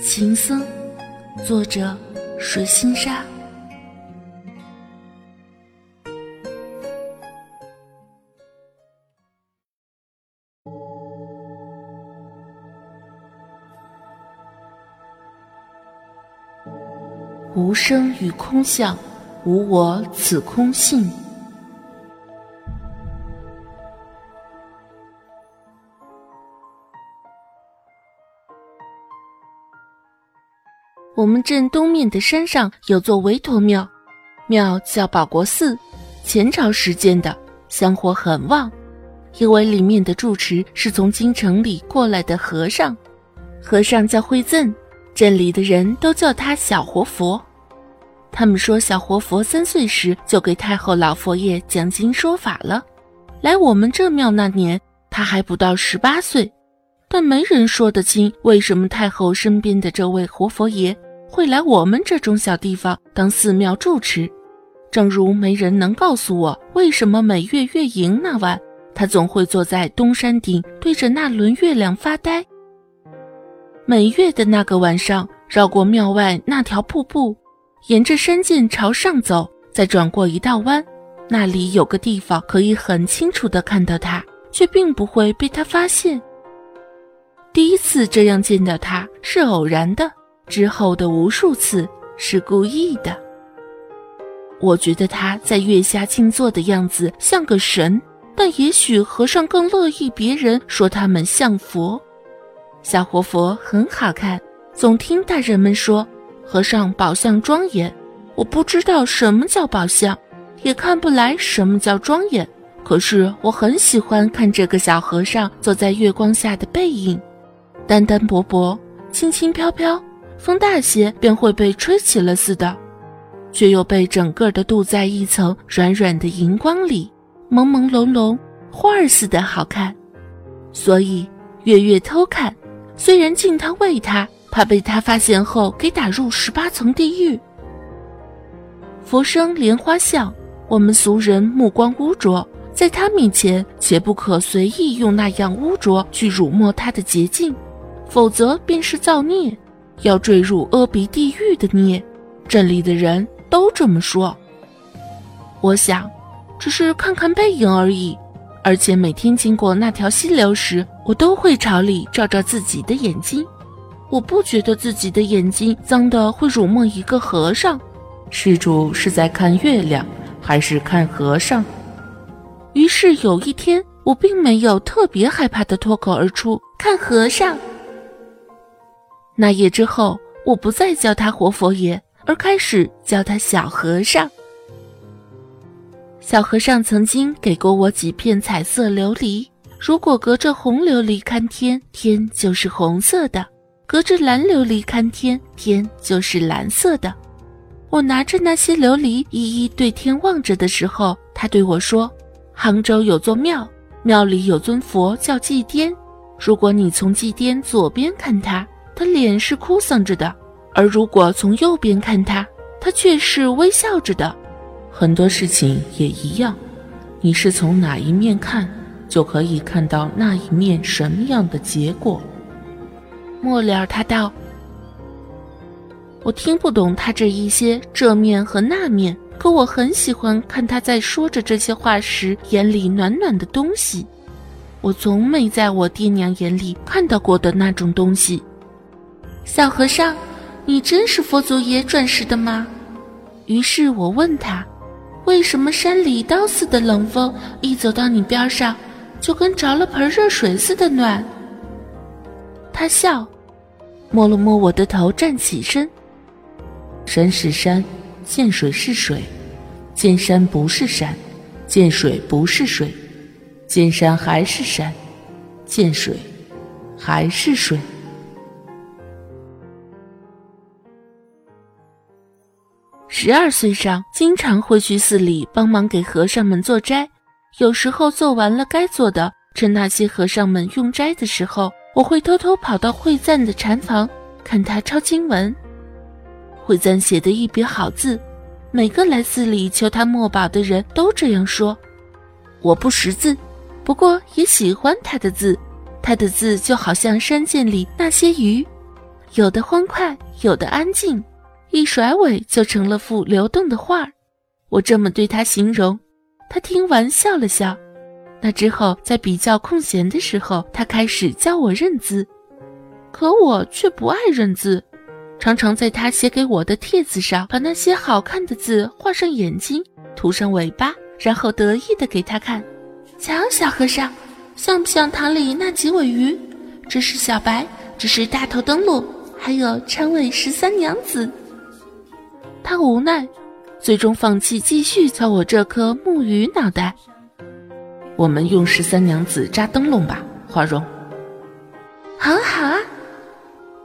秦僧，作者水心沙。无声与空相，无我此空性。我们镇东面的山上有座韦陀庙，庙叫保国寺，前朝时建的，香火很旺。因为里面的住持是从京城里过来的和尚，和尚叫慧赠，镇里的人都叫他小活佛。他们说小活佛三岁时就给太后老佛爷讲经说法了。来我们这庙那年，他还不到十八岁。但没人说得清，为什么太后身边的这位活佛爷会来我们这种小地方当寺庙住持？正如没人能告诉我，为什么每月月盈那晚，他总会坐在东山顶，对着那轮月亮发呆。每月的那个晚上，绕过庙外那条瀑布，沿着山涧朝上走，再转过一道弯，那里有个地方可以很清楚地看到他，却并不会被他发现。第一次这样见到他是偶然的，之后的无数次是故意的。我觉得他在月下静坐的样子像个神，但也许和尚更乐意别人说他们像佛。小活佛很好看，总听大人们说和尚宝相庄严。我不知道什么叫宝相，也看不来什么叫庄严。可是我很喜欢看这个小和尚坐在月光下的背影。单单薄薄，轻轻飘飘，风大些便会被吹起了似的，却又被整个的镀在一层软软的荧光里，朦朦胧胧，花儿似的好看。所以月月偷看，虽然敬他喂他，怕被他发现后给打入十八层地狱。佛生莲花相，我们俗人目光污浊，在他面前，且不可随意用那样污浊去辱没他的洁净。否则便是造孽，要坠入阿鼻地狱的孽。镇里的人都这么说。我想，只是看看背影而已。而且每天经过那条溪流时，我都会朝里照照自己的眼睛。我不觉得自己的眼睛脏的会辱没一个和尚。施主是在看月亮，还是看和尚？于是有一天，我并没有特别害怕的脱口而出：“看和尚。”那夜之后，我不再叫他活佛爷，而开始叫他小和尚。小和尚曾经给过我几片彩色琉璃，如果隔着红琉璃看天，天就是红色的；隔着蓝琉璃看天，天就是蓝色的。我拿着那些琉璃，一一对天望着的时候，他对我说：“杭州有座庙，庙里有尊佛叫祭奠。如果你从祭奠左边看他。”他脸是哭丧着的，而如果从右边看他，他却是微笑着的。很多事情也一样，你是从哪一面看，就可以看到那一面什么样的结果。末了，他道：“我听不懂他这一些这面和那面，可我很喜欢看他在说着这些话时眼里暖暖的东西。我从没在我爹娘眼里看到过的那种东西。”小和尚，你真是佛祖爷转世的吗？于是我问他，为什么山里刀似的冷风一走到你边上，就跟着了盆热水似的暖？他笑，摸了摸我的头，站起身。山是山，见水是水；见山不是山，见水不是水；见山还是山，见水还是水。十二岁上，经常会去寺里帮忙给和尚们做斋。有时候做完了该做的，趁那些和尚们用斋的时候，我会偷偷跑到慧赞的禅房，看他抄经文。慧赞写的一笔好字，每个来寺里求他墨宝的人都这样说。我不识字，不过也喜欢他的字。他的字就好像山涧里那些鱼，有的欢快，有的安静，一甩尾就成了幅流动的画。我这么对他形容，他听完笑了笑。那之后，在比较空闲的时候，他开始教我认字，可我却不爱认字，常常在他写给我的帖子上，把那些好看的字画上眼睛，涂上尾巴，然后得意的给他看。瞧，小和尚，像不像塘里那几尾鱼？这是小白，这是大头灯笼，还有长尾十三娘子。他无奈。最终放弃继续敲我这颗木鱼脑袋。我们用十三娘子扎灯笼吧，花荣。好啊好啊，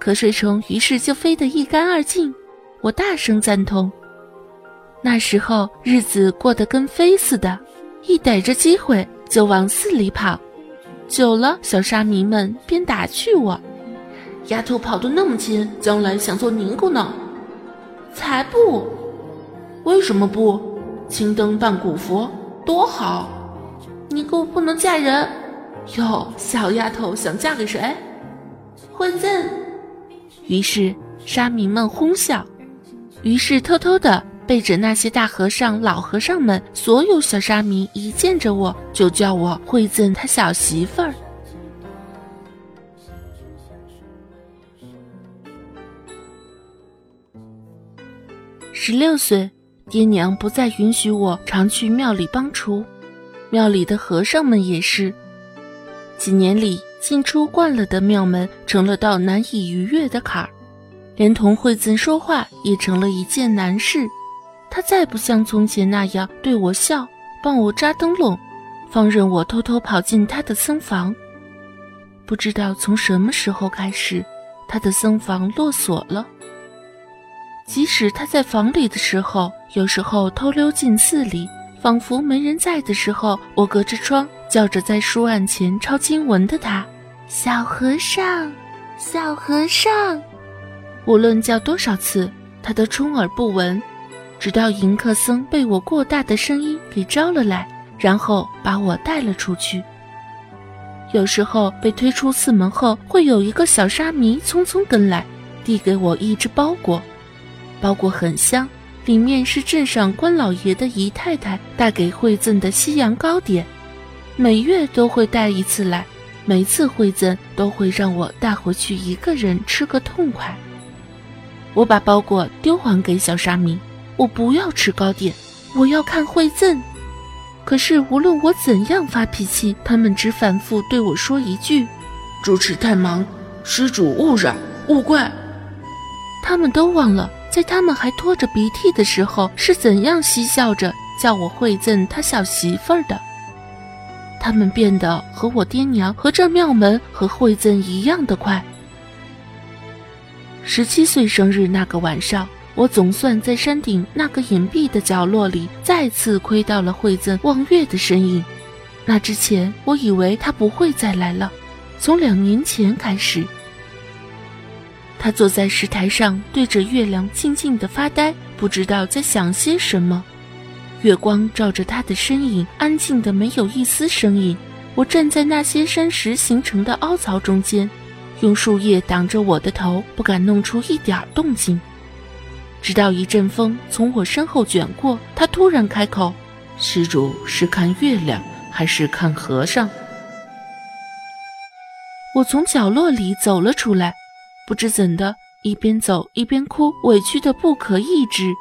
瞌睡虫于是就飞得一干二净。我大声赞同。那时候日子过得跟飞似的，一逮着机会就往寺里跑。久了，小沙弥们便打趣我：“丫头跑得那么勤，将来想做尼姑呢？”才不！为什么不？青灯伴古佛多好！尼姑不能嫁人。哟，小丫头想嫁给谁？慧赠。于是沙弥们哄笑，于是偷偷的背着那些大和尚、老和尚们，所有小沙弥一见着我就叫我惠赠他小媳妇儿。十六岁。爹娘不再允许我常去庙里帮厨，庙里的和尚们也是。几年里进出惯了的庙门成了道难以逾越的坎儿，连同惠子说话也成了一件难事。他再不像从前那样对我笑，帮我扎灯笼，放任我偷偷跑进他的僧房。不知道从什么时候开始，他的僧房落锁了。即使他在房里的时候，有时候偷溜进寺里，仿佛没人在的时候，我隔着窗叫着在书案前抄经文的他：“小和尚，小和尚。”无论叫多少次，他都充耳不闻，直到迎客僧被我过大的声音给招了来，然后把我带了出去。有时候被推出寺门后，会有一个小沙弥匆匆跟来，递给我一只包裹。包裹很香，里面是镇上官老爷的姨太太带给惠赠的西洋糕点，每月都会带一次来，每次惠赠都会让我带回去一个人吃个痛快。我把包裹丢还给小沙弥，我不要吃糕点，我要看惠赠。可是无论我怎样发脾气，他们只反复对我说一句：“主持太忙，施主勿扰，勿怪。”他们都忘了。在他们还拖着鼻涕的时候，是怎样嬉笑着叫我惠赠他小媳妇儿的？他们变得和我爹娘和这庙门和惠赠一样的快。十七岁生日那个晚上，我总算在山顶那个隐蔽的角落里再次窥到了惠赠望月的身影。那之前，我以为他不会再来了。从两年前开始。他坐在石台上，对着月亮静静的发呆，不知道在想些什么。月光照着他的身影，安静的没有一丝声音。我站在那些山石形成的凹槽中间，用树叶挡着我的头，不敢弄出一点动静。直到一阵风从我身后卷过，他突然开口：“施主是看月亮，还是看和尚？”我从角落里走了出来。不知怎的，一边走一边哭，委屈的不可抑制。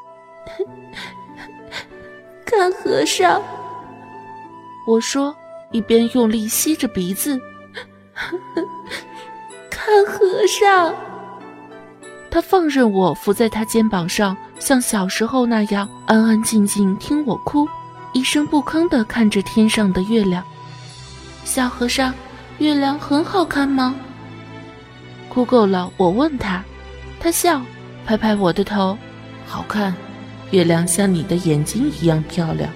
看和尚，我说，一边用力吸着鼻子。看和尚，他放任我伏在他肩膀上，像小时候那样安安静静听我哭，一声不吭的看着天上的月亮。小和尚，月亮很好看吗？哭够了，我问他，他笑，拍拍我的头，好看，月亮像你的眼睛一样漂亮。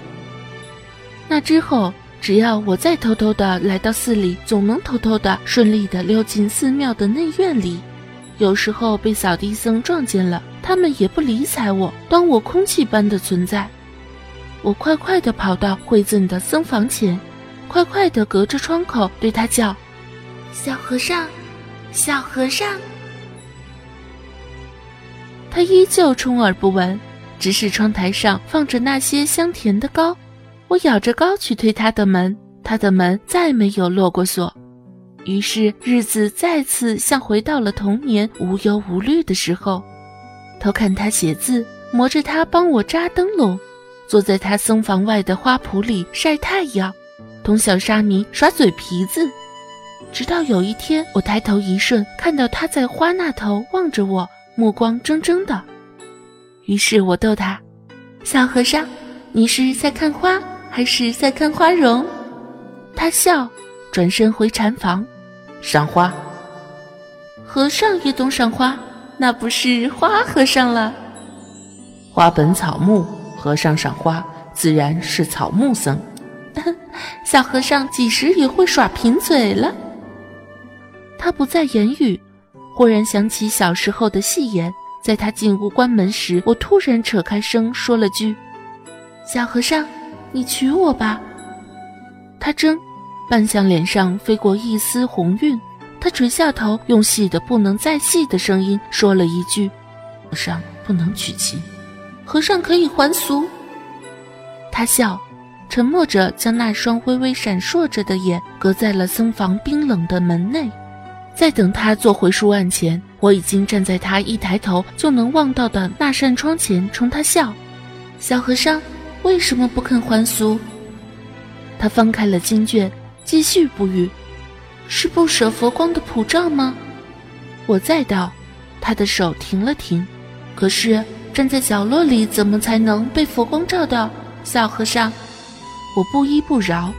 那之后，只要我再偷偷的来到寺里，总能偷偷的顺利的溜进寺庙的内院里。有时候被扫地僧撞见了，他们也不理睬我，当我空气般的存在。我快快的跑到惠赠的僧房前，快快的隔着窗口对他叫：“小和尚。”小和尚，他依旧充耳不闻，只是窗台上放着那些香甜的糕。我咬着糕去推他的门，他的门再没有落过锁。于是日子再次像回到了童年无忧无虑的时候。偷看他写字，磨着他帮我扎灯笼，坐在他僧房外的花圃里晒太阳，同小沙弥耍嘴皮子。直到有一天，我抬头一瞬，看到他在花那头望着我，目光怔怔的。于是我逗他：“小和尚，你是在看花，还是在看花容？”他笑，转身回禅房，赏花。和尚也懂赏花，那不是花和尚了。花本草木，和尚赏花自然是草木僧。小和尚几时也会耍贫嘴了？他不再言语，忽然想起小时候的戏言。在他进屋关门时，我突然扯开声说了句：“小和尚，你娶我吧。”他怔，半向脸上飞过一丝红晕。他垂下头，用细的不能再细的声音说了一句：“和尚不能娶妻，和尚可以还俗。”他笑，沉默着将那双微微闪烁着的眼隔在了僧房冰冷的门内。在等他坐回书案前，我已经站在他一抬头就能望到的那扇窗前，冲他笑。小和尚为什么不肯还俗？他翻开了经卷，继续不语。是不舍佛光的普照吗？我再道。他的手停了停。可是站在角落里，怎么才能被佛光照到？小和尚，我不依不饶。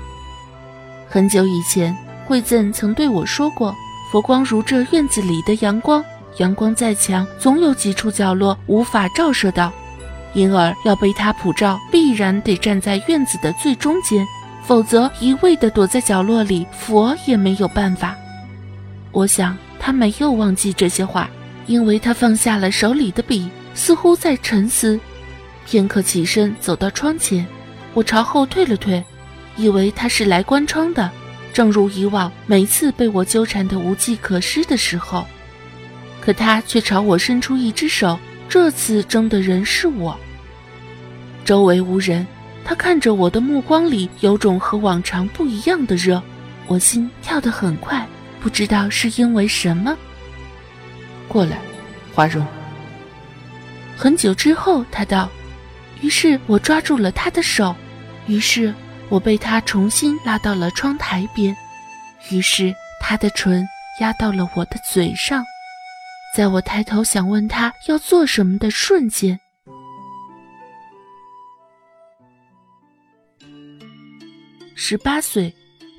很久以前，慧赠曾对我说过。佛光如这院子里的阳光，阳光再强，总有几处角落无法照射到，因而要被它普照，必然得站在院子的最中间，否则一味地躲在角落里，佛也没有办法。我想他没有忘记这些话，因为他放下了手里的笔，似乎在沉思，片刻起身走到窗前，我朝后退了退，以为他是来关窗的。正如以往，每次被我纠缠得无计可施的时候，可他却朝我伸出一只手。这次争的人是我。周围无人，他看着我的目光里有种和往常不一样的热，我心跳得很快，不知道是因为什么。过来，花荣。很久之后，他道。于是我抓住了他的手，于是。我被他重新拉到了窗台边，于是他的唇压到了我的嘴上，在我抬头想问他要做什么的瞬间，十八岁，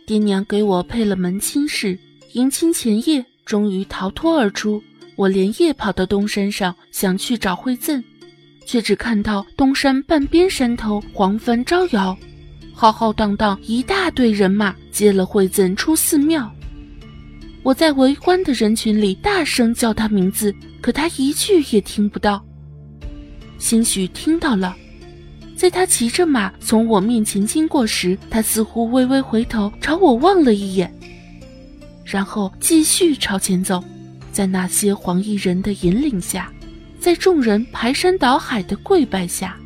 爹娘给我配了门亲事，迎亲前夜终于逃脱而出。我连夜跑到东山上，想去找惠赠，却只看到东山半边山头黄帆招摇。浩浩荡荡一大队人马接了惠赠出寺庙，我在围观的人群里大声叫他名字，可他一句也听不到。兴许听到了，在他骑着马从我面前经过时，他似乎微微回头朝我望了一眼，然后继续朝前走，在那些黄衣人的引领下，在众人排山倒海的跪拜下。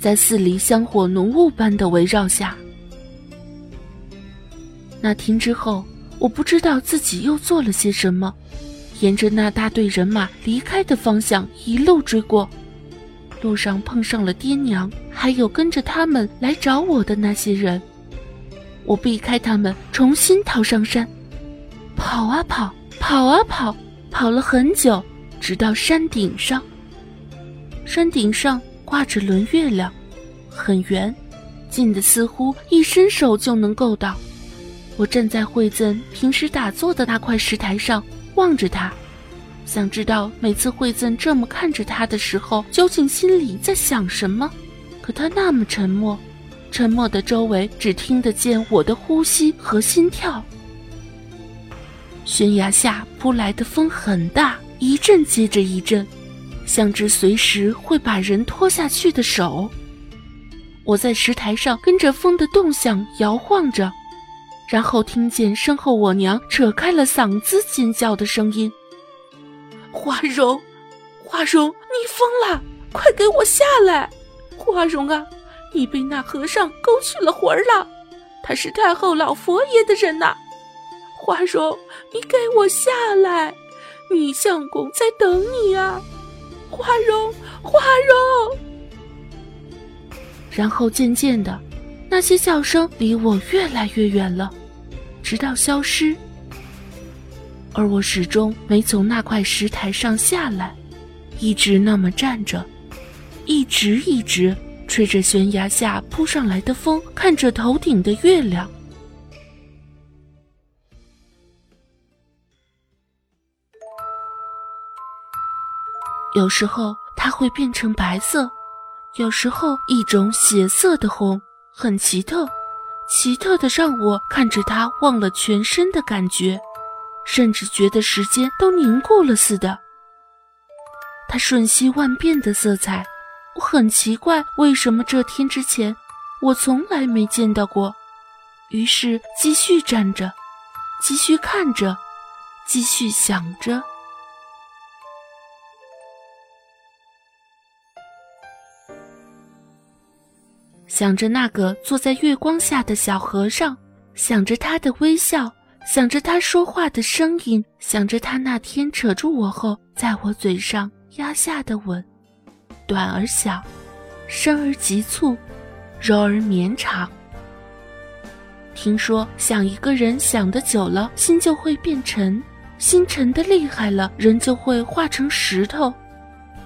在寺里香火浓雾般的围绕下，那天之后，我不知道自己又做了些什么，沿着那大队人马离开的方向一路追过，路上碰上了爹娘，还有跟着他们来找我的那些人，我避开他们，重新逃上山，跑啊跑，跑啊跑，跑了很久，直到山顶上，山顶上。挂着轮月亮，很圆，近的似乎一伸手就能够到。我站在惠赠平时打坐的那块石台上，望着他，想知道每次惠赠这么看着他的时候，究竟心里在想什么。可他那么沉默，沉默的周围只听得见我的呼吸和心跳。悬崖下扑来的风很大，一阵接着一阵。像只随时会把人拖下去的手，我在石台上跟着风的动向摇晃着，然后听见身后我娘扯开了嗓子尖叫的声音：“花荣，花荣，你疯了！快给我下来！花荣啊，你被那和尚勾去了魂儿了，他是太后老佛爷的人呐！花荣，你给我下来！女相公在等你啊！花荣，花荣。然后渐渐的，那些笑声离我越来越远了，直到消失。而我始终没从那块石台上下来，一直那么站着，一直一直吹着悬崖下扑上来的风，看着头顶的月亮。有时候它会变成白色，有时候一种血色的红，很奇特，奇特的让我看着它忘了全身的感觉。甚至觉得时间都凝固了似的。它瞬息万变的色彩，我很奇怪，为什么这天之前我从来没见到过。于是继续站着，继续看着，继续想着，想着那个坐在月光下的小和尚，想着他的微笑。想着他说话的声音，想着他那天扯住我后，在我嘴上压下的吻，短而小，深而急促，柔而绵长。听说想一个人想的久了，心就会变沉，心沉的厉害了，人就会化成石头。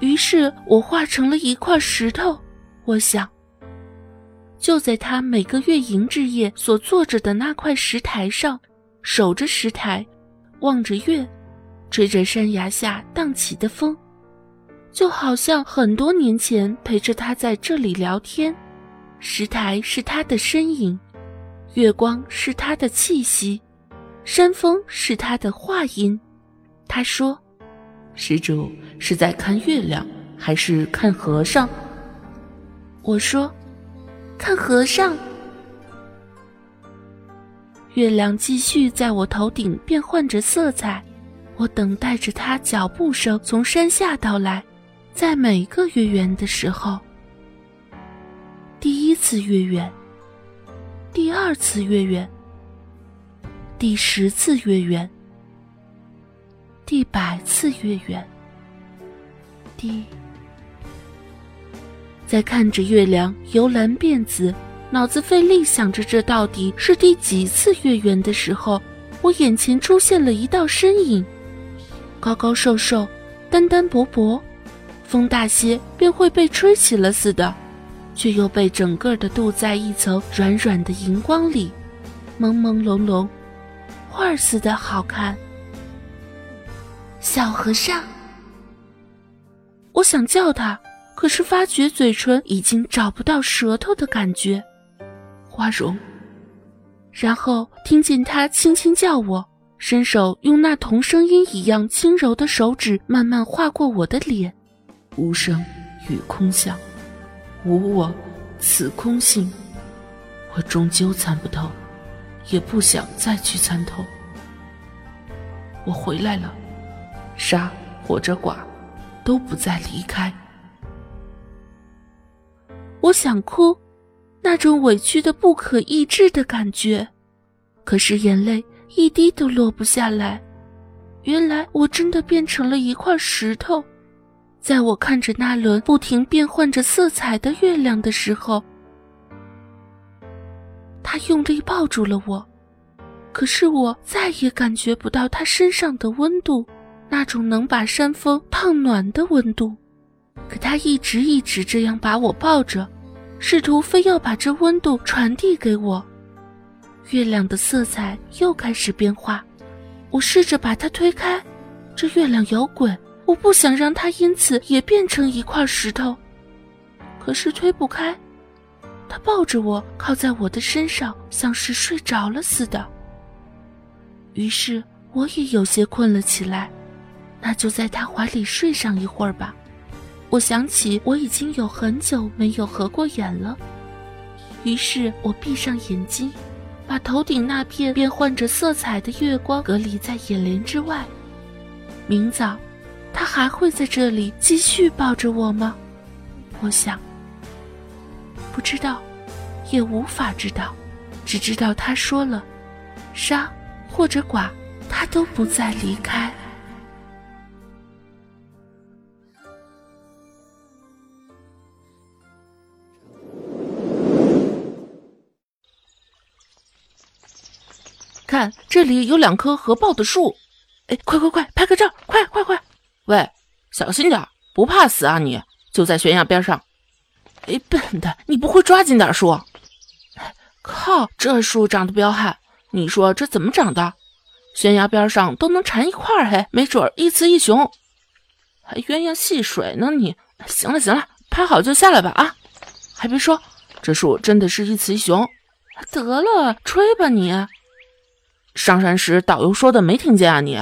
于是我化成了一块石头。我想，就在他每个月营之夜所坐着的那块石台上。守着石台，望着月，吹着山崖下荡起的风，就好像很多年前陪着他在这里聊天。石台是他的身影，月光是他的气息，山峰是他的话音。他说：“施主是在看月亮，还是看和尚？”我说：“看和尚。”月亮继续在我头顶变换着色彩，我等待着它脚步声从山下到来。在每个月圆的时候，第一次月圆，第二次月圆，第十次月圆，第百次月圆，第……在看着月亮由蓝变紫。脑子费力想着这到底是第几次月圆的时候，我眼前出现了一道身影，高高瘦瘦，单单薄薄，风大些便会被吹起了似的，却又被整个的镀在一层软软的荧光里，朦朦胧胧，画似的好看。小和尚，我想叫他，可是发觉嘴唇已经找不到舌头的感觉。花荣，然后听见他轻轻叫我，伸手用那同声音一样轻柔的手指慢慢划过我的脸。无声与空相，无我，此空性。我终究参不透，也不想再去参透。我回来了，杀或者剐，都不再离开。我想哭。那种委屈的不可抑制的感觉，可是眼泪一滴都落不下来。原来我真的变成了一块石头，在我看着那轮不停变换着色彩的月亮的时候，他用力抱住了我，可是我再也感觉不到他身上的温度，那种能把山峰烫暖的温度。可他一直一直这样把我抱着。试图非要把这温度传递给我，月亮的色彩又开始变化。我试着把它推开，这月亮有鬼，我不想让它因此也变成一块石头。可是推不开，他抱着我靠在我的身上，像是睡着了似的。于是我也有些困了起来，那就在他怀里睡上一会儿吧。我想起我已经有很久没有合过眼了，于是我闭上眼睛，把头顶那片变换着色彩的月光隔离在眼帘之外。明早，他还会在这里继续抱着我吗？我想，不知道，也无法知道，只知道他说了，杀或者剐，他都不再离开。看，这里有两棵合抱的树，哎，快快快，拍个照，快快快！喂，小心点，不怕死啊你？就在悬崖边上。哎，笨蛋，你不会抓紧点说？靠，这树长得彪悍，你说这怎么长的？悬崖边上都能缠一块儿，嘿，没准一雌一雄，还鸳鸯戏水呢你？行了行了，拍好就下来吧啊！还别说，这树真的是一雌一雄。得了，吹吧你。上山时，导游说的没听见啊？你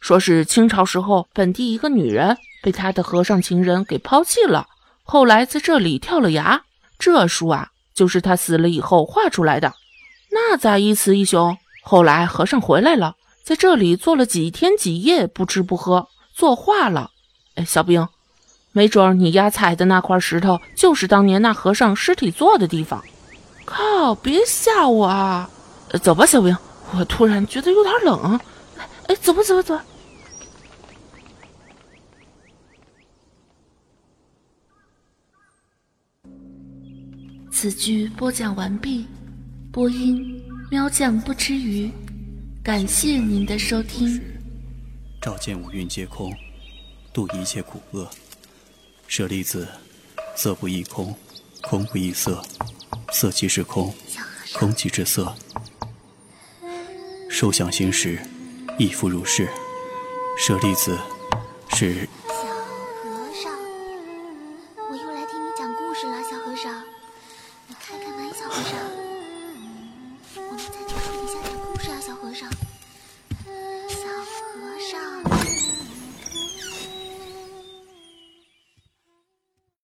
说是清朝时候，本地一个女人被她的和尚情人给抛弃了，后来在这里跳了崖。这书啊，就是她死了以后画出来的。那咋一雌一雄？后来和尚回来了，在这里坐了几天几夜，不吃不喝，作画了。哎，小兵，没准你丫踩的那块石头，就是当年那和尚尸体坐的地方。靠！别吓我啊！走吧，小兵。我突然觉得有点冷，哎，走吧，走吧，走。此剧播讲完毕，播音喵酱不吃鱼，感谢您的收听。照见五蕴皆空，度一切苦厄。舍利子，色不异空，空不异色，色即是空，空即是色。受想行识，亦复如是。舍利子，是